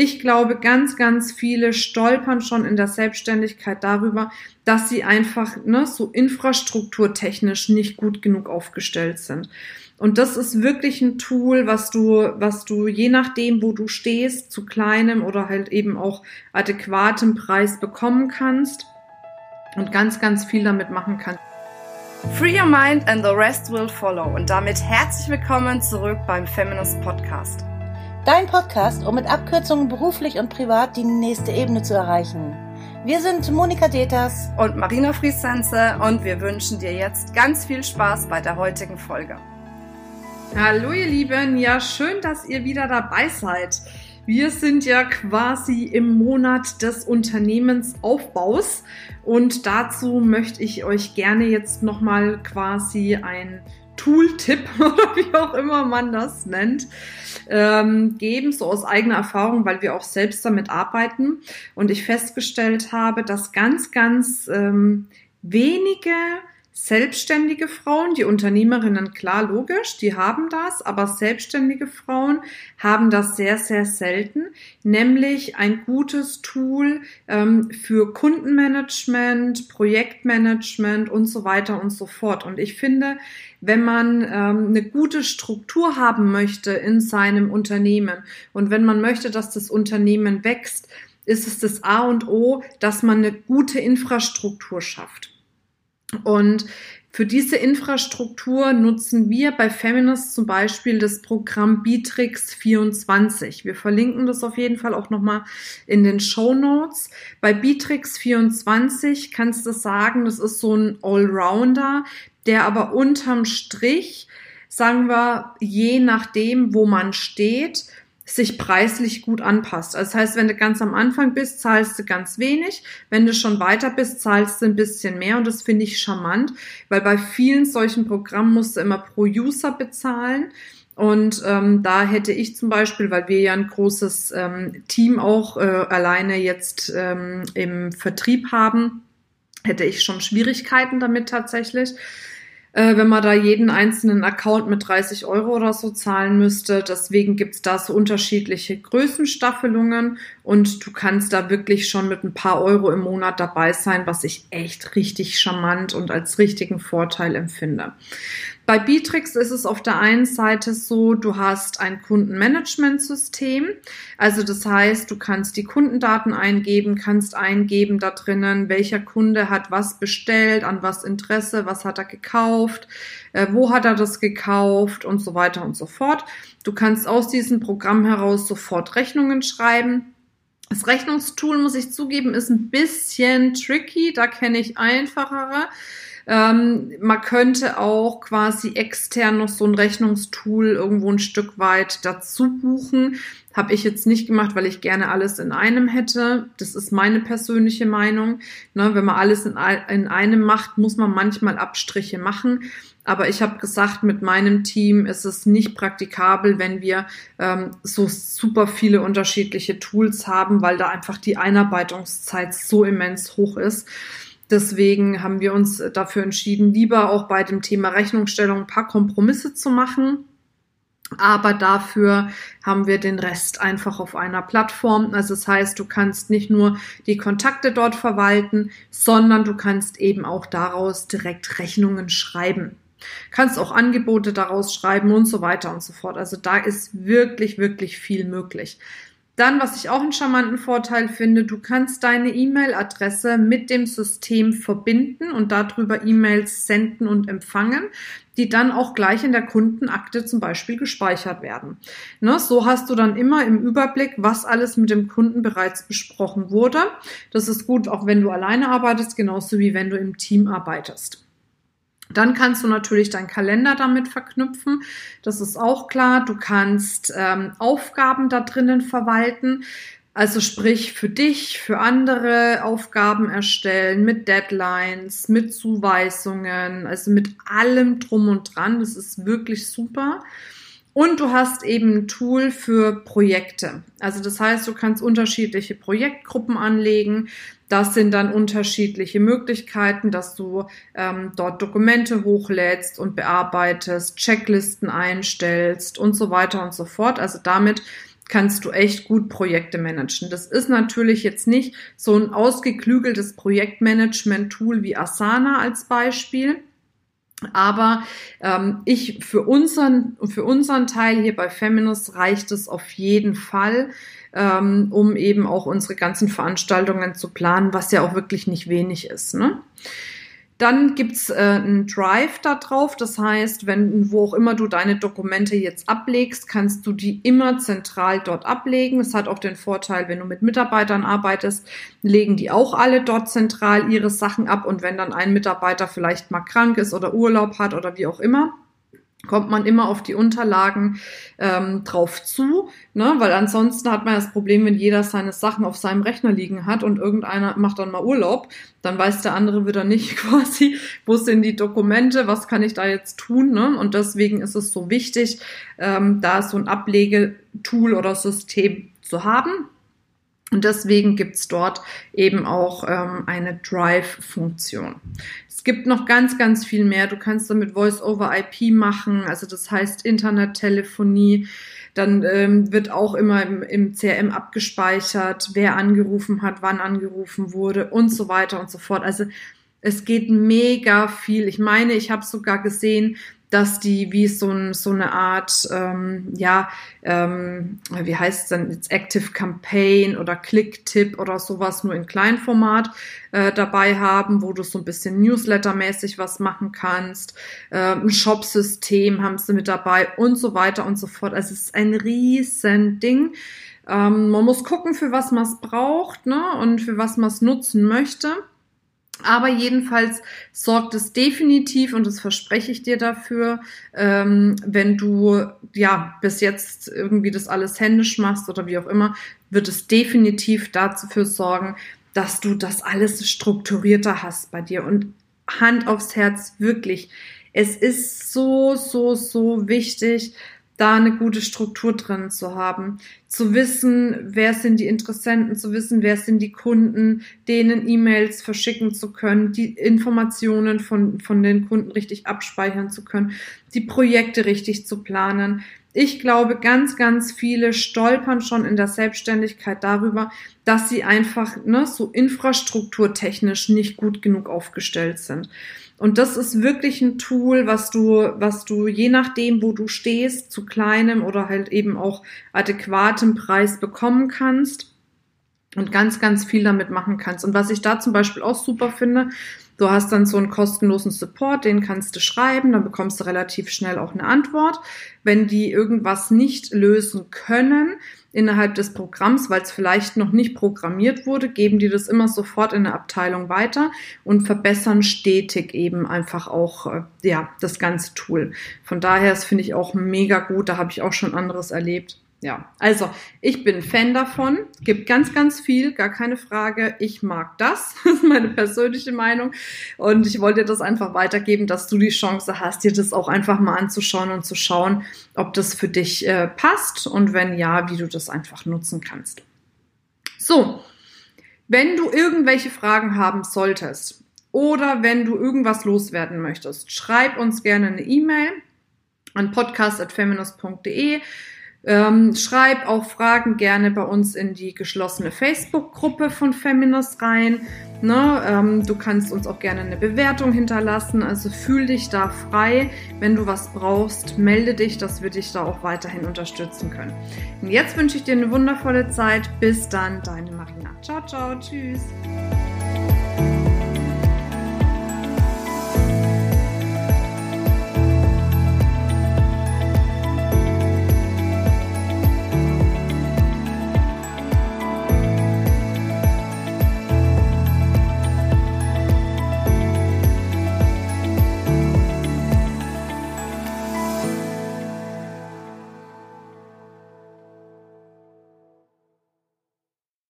Ich glaube, ganz, ganz viele stolpern schon in der Selbstständigkeit darüber, dass sie einfach ne, so infrastrukturtechnisch nicht gut genug aufgestellt sind. Und das ist wirklich ein Tool, was du, was du je nachdem, wo du stehst, zu kleinem oder halt eben auch adäquatem Preis bekommen kannst und ganz, ganz viel damit machen kannst. Free your mind and the rest will follow. Und damit herzlich willkommen zurück beim Feminist Podcast. Dein Podcast, um mit Abkürzungen beruflich und privat die nächste Ebene zu erreichen. Wir sind Monika Deters und Marina Friesense und wir wünschen dir jetzt ganz viel Spaß bei der heutigen Folge. Hallo ihr Lieben, ja schön, dass ihr wieder dabei seid. Wir sind ja quasi im Monat des Unternehmensaufbaus und dazu möchte ich euch gerne jetzt nochmal quasi ein Tooltip oder wie auch immer man das nennt, ähm, geben, so aus eigener Erfahrung, weil wir auch selbst damit arbeiten. Und ich festgestellt habe, dass ganz, ganz ähm, wenige Selbstständige Frauen, die Unternehmerinnen, klar, logisch, die haben das, aber selbstständige Frauen haben das sehr, sehr selten, nämlich ein gutes Tool ähm, für Kundenmanagement, Projektmanagement und so weiter und so fort. Und ich finde, wenn man ähm, eine gute Struktur haben möchte in seinem Unternehmen und wenn man möchte, dass das Unternehmen wächst, ist es das A und O, dass man eine gute Infrastruktur schafft. Und für diese Infrastruktur nutzen wir bei Feminist zum Beispiel das Programm Bitrix 24. Wir verlinken das auf jeden Fall auch nochmal in den Show Notes. Bei Bitrix 24 kannst du sagen, das ist so ein Allrounder, der aber unterm Strich, sagen wir, je nachdem, wo man steht, sich preislich gut anpasst. Also das heißt, wenn du ganz am Anfang bist, zahlst du ganz wenig. Wenn du schon weiter bist, zahlst du ein bisschen mehr. Und das finde ich charmant, weil bei vielen solchen Programmen musst du immer pro User bezahlen. Und ähm, da hätte ich zum Beispiel, weil wir ja ein großes ähm, Team auch äh, alleine jetzt ähm, im Vertrieb haben, hätte ich schon Schwierigkeiten damit tatsächlich äh, wenn man da jeden einzelnen Account mit 30 Euro oder so zahlen müsste. Deswegen gibt's da so unterschiedliche Größenstaffelungen und du kannst da wirklich schon mit ein paar Euro im Monat dabei sein, was ich echt richtig charmant und als richtigen Vorteil empfinde. Bei Bitrix ist es auf der einen Seite so, du hast ein Kundenmanagementsystem. Also das heißt, du kannst die Kundendaten eingeben, kannst eingeben da drinnen, welcher Kunde hat was bestellt, an was Interesse, was hat er gekauft, äh, wo hat er das gekauft und so weiter und so fort. Du kannst aus diesem Programm heraus sofort Rechnungen schreiben. Das Rechnungstool, muss ich zugeben, ist ein bisschen tricky. Da kenne ich einfachere. Ähm, man könnte auch quasi extern noch so ein Rechnungstool irgendwo ein Stück weit dazu buchen. Habe ich jetzt nicht gemacht, weil ich gerne alles in einem hätte. Das ist meine persönliche Meinung. Ne, wenn man alles in, in einem macht, muss man manchmal Abstriche machen. Aber ich habe gesagt, mit meinem Team ist es nicht praktikabel, wenn wir ähm, so super viele unterschiedliche Tools haben, weil da einfach die Einarbeitungszeit so immens hoch ist. Deswegen haben wir uns dafür entschieden, lieber auch bei dem Thema Rechnungsstellung ein paar Kompromisse zu machen. Aber dafür haben wir den Rest einfach auf einer Plattform. Also das heißt, du kannst nicht nur die Kontakte dort verwalten, sondern du kannst eben auch daraus direkt Rechnungen schreiben. Kannst auch Angebote daraus schreiben und so weiter und so fort. Also da ist wirklich, wirklich viel möglich. Dann, was ich auch einen charmanten Vorteil finde, du kannst deine E-Mail-Adresse mit dem System verbinden und darüber E-Mails senden und empfangen, die dann auch gleich in der Kundenakte zum Beispiel gespeichert werden. Ne, so hast du dann immer im Überblick, was alles mit dem Kunden bereits besprochen wurde. Das ist gut, auch wenn du alleine arbeitest, genauso wie wenn du im Team arbeitest. Dann kannst du natürlich deinen Kalender damit verknüpfen. Das ist auch klar. Du kannst ähm, Aufgaben da drinnen verwalten. Also sprich für dich, für andere Aufgaben erstellen, mit Deadlines, mit Zuweisungen, also mit allem drum und dran. Das ist wirklich super. Und du hast eben ein Tool für Projekte. Also das heißt, du kannst unterschiedliche Projektgruppen anlegen. Das sind dann unterschiedliche Möglichkeiten, dass du ähm, dort Dokumente hochlädst und bearbeitest, Checklisten einstellst und so weiter und so fort. Also damit kannst du echt gut Projekte managen. Das ist natürlich jetzt nicht so ein ausgeklügeltes Projektmanagement-Tool wie Asana als Beispiel. Aber ähm, ich für unseren für unseren Teil hier bei Feminist reicht es auf jeden Fall, ähm, um eben auch unsere ganzen Veranstaltungen zu planen, was ja auch wirklich nicht wenig ist. Ne? Dann gibt's äh, einen Drive da drauf. Das heißt, wenn, wo auch immer du deine Dokumente jetzt ablegst, kannst du die immer zentral dort ablegen. Es hat auch den Vorteil, wenn du mit Mitarbeitern arbeitest, legen die auch alle dort zentral ihre Sachen ab. Und wenn dann ein Mitarbeiter vielleicht mal krank ist oder Urlaub hat oder wie auch immer, kommt man immer auf die Unterlagen ähm, drauf zu, ne? weil ansonsten hat man das Problem, wenn jeder seine Sachen auf seinem Rechner liegen hat und irgendeiner macht dann mal Urlaub, dann weiß der andere wieder nicht quasi, wo sind die Dokumente, was kann ich da jetzt tun. Ne? Und deswegen ist es so wichtig, ähm, da so ein Ablegetool oder System zu haben. Und deswegen gibt's dort eben auch ähm, eine Drive-Funktion. Es gibt noch ganz, ganz viel mehr. Du kannst damit Voice-over-IP machen, also das heißt Internettelefonie. Dann ähm, wird auch immer im, im CRM abgespeichert, wer angerufen hat, wann angerufen wurde und so weiter und so fort. Also es geht mega viel. Ich meine, ich habe sogar gesehen, dass die wie so, ein, so eine Art, ähm, ja, ähm, wie heißt es denn jetzt, Active Campaign oder Click-Tipp oder sowas nur in Kleinformat äh, dabei haben, wo du so ein bisschen Newsletter-mäßig was machen kannst. Äh, ein Shop-System haben sie mit dabei und so weiter und so fort. Also es ist ein riesen Ding. Ähm, man muss gucken, für was man es braucht ne? und für was man es nutzen möchte. Aber jedenfalls sorgt es definitiv, und das verspreche ich dir dafür, ähm, wenn du ja bis jetzt irgendwie das alles händisch machst oder wie auch immer, wird es definitiv dafür sorgen, dass du das alles strukturierter hast bei dir. Und Hand aufs Herz, wirklich. Es ist so, so, so wichtig, da eine gute Struktur drin zu haben, zu wissen, wer sind die Interessenten, zu wissen, wer sind die Kunden, denen E-Mails verschicken zu können, die Informationen von, von den Kunden richtig abspeichern zu können, die Projekte richtig zu planen. Ich glaube, ganz, ganz viele stolpern schon in der Selbstständigkeit darüber, dass sie einfach ne, so infrastrukturtechnisch nicht gut genug aufgestellt sind. Und das ist wirklich ein Tool, was du, was du je nachdem, wo du stehst, zu kleinem oder halt eben auch adäquatem Preis bekommen kannst und ganz, ganz viel damit machen kannst. Und was ich da zum Beispiel auch super finde, du hast dann so einen kostenlosen Support, den kannst du schreiben, dann bekommst du relativ schnell auch eine Antwort. Wenn die irgendwas nicht lösen können, innerhalb des Programms, weil es vielleicht noch nicht programmiert wurde, geben die das immer sofort in der Abteilung weiter und verbessern stetig eben einfach auch äh, ja das ganze Tool. Von daher, finde ich auch mega gut. Da habe ich auch schon anderes erlebt ja, also ich bin Fan davon. Gibt ganz, ganz viel, gar keine Frage. Ich mag das. Das ist meine persönliche Meinung. Und ich wollte dir das einfach weitergeben, dass du die Chance hast, dir das auch einfach mal anzuschauen und zu schauen, ob das für dich äh, passt und wenn ja, wie du das einfach nutzen kannst. So, wenn du irgendwelche Fragen haben solltest oder wenn du irgendwas loswerden möchtest, schreib uns gerne eine E-Mail an podcast.feminist.de ähm, schreib auch Fragen gerne bei uns in die geschlossene Facebook-Gruppe von Feminist rein. Ne? Ähm, du kannst uns auch gerne eine Bewertung hinterlassen. Also fühl dich da frei. Wenn du was brauchst, melde dich, dass wir dich da auch weiterhin unterstützen können. Und jetzt wünsche ich dir eine wundervolle Zeit. Bis dann, deine Marina. Ciao, ciao, tschüss.